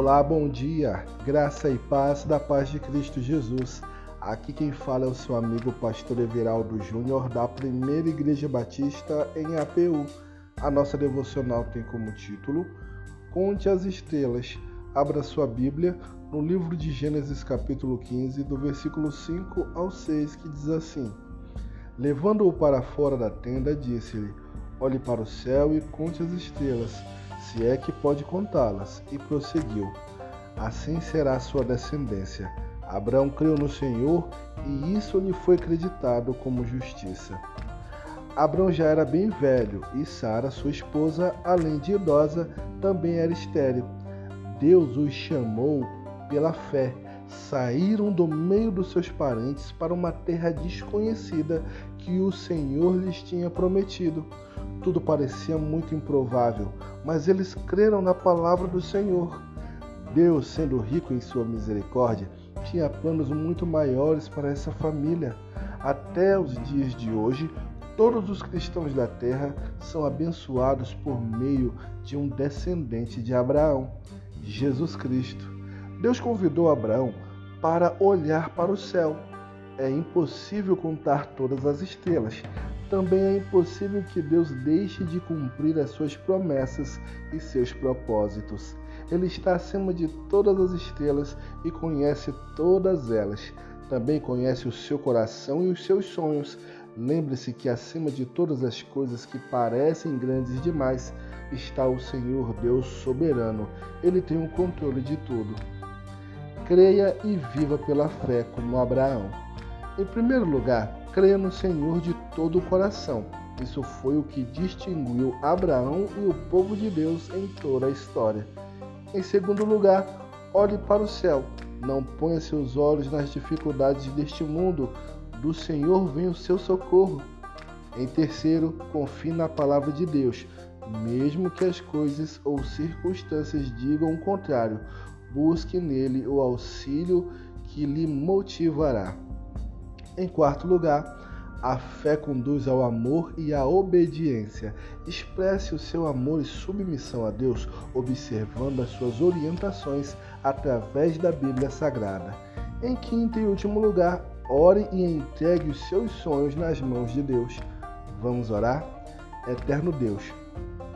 Olá, bom dia, graça e paz da paz de Cristo Jesus. Aqui quem fala é o seu amigo pastor Everaldo Júnior da Primeira Igreja Batista em APU. A nossa devocional tem como título Conte as Estrelas. Abra sua Bíblia no livro de Gênesis capítulo 15, do versículo 5 ao 6, que diz assim: Levando-o para fora da tenda, disse-lhe: Olhe para o céu e conte as estrelas, se é que pode contá-las. E prosseguiu: Assim será a sua descendência. Abraão creu no Senhor e isso lhe foi acreditado como justiça. Abraão já era bem velho e Sara, sua esposa, além de idosa, também era estéril. Deus os chamou pela fé. Saíram do meio dos seus parentes para uma terra desconhecida que o Senhor lhes tinha prometido. Tudo parecia muito improvável, mas eles creram na palavra do Senhor. Deus, sendo rico em sua misericórdia, tinha planos muito maiores para essa família. Até os dias de hoje, todos os cristãos da terra são abençoados por meio de um descendente de Abraão, Jesus Cristo. Deus convidou Abraão para olhar para o céu. É impossível contar todas as estrelas, também é impossível que Deus deixe de cumprir as suas promessas e seus propósitos. Ele está acima de todas as estrelas e conhece todas elas. Também conhece o seu coração e os seus sonhos. Lembre-se que acima de todas as coisas que parecem grandes demais está o Senhor Deus soberano. Ele tem o controle de tudo. Creia e viva pela fé como Abraão. Em primeiro lugar, creia no Senhor de todo o coração. Isso foi o que distinguiu Abraão e o povo de Deus em toda a história. Em segundo lugar, olhe para o céu. Não ponha seus olhos nas dificuldades deste mundo. Do Senhor vem o seu socorro. Em terceiro, confie na palavra de Deus, mesmo que as coisas ou circunstâncias digam o contrário. Busque nele o auxílio que lhe motivará. Em quarto lugar, a fé conduz ao amor e à obediência. Expresse o seu amor e submissão a Deus, observando as suas orientações através da Bíblia Sagrada. Em quinto e último lugar, ore e entregue os seus sonhos nas mãos de Deus. Vamos orar? Eterno Deus,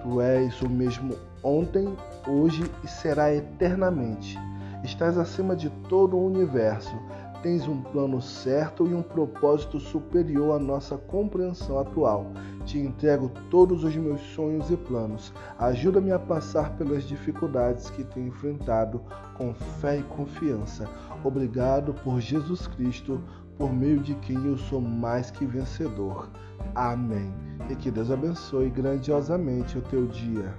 Tu és o mesmo ontem, hoje e será eternamente. Estás acima de todo o universo tens um plano certo e um propósito superior à nossa compreensão atual. Te entrego todos os meus sonhos e planos. Ajuda-me a passar pelas dificuldades que tenho enfrentado com fé e confiança. Obrigado por Jesus Cristo, por meio de quem eu sou mais que vencedor. Amém. E que Deus abençoe grandiosamente o teu dia.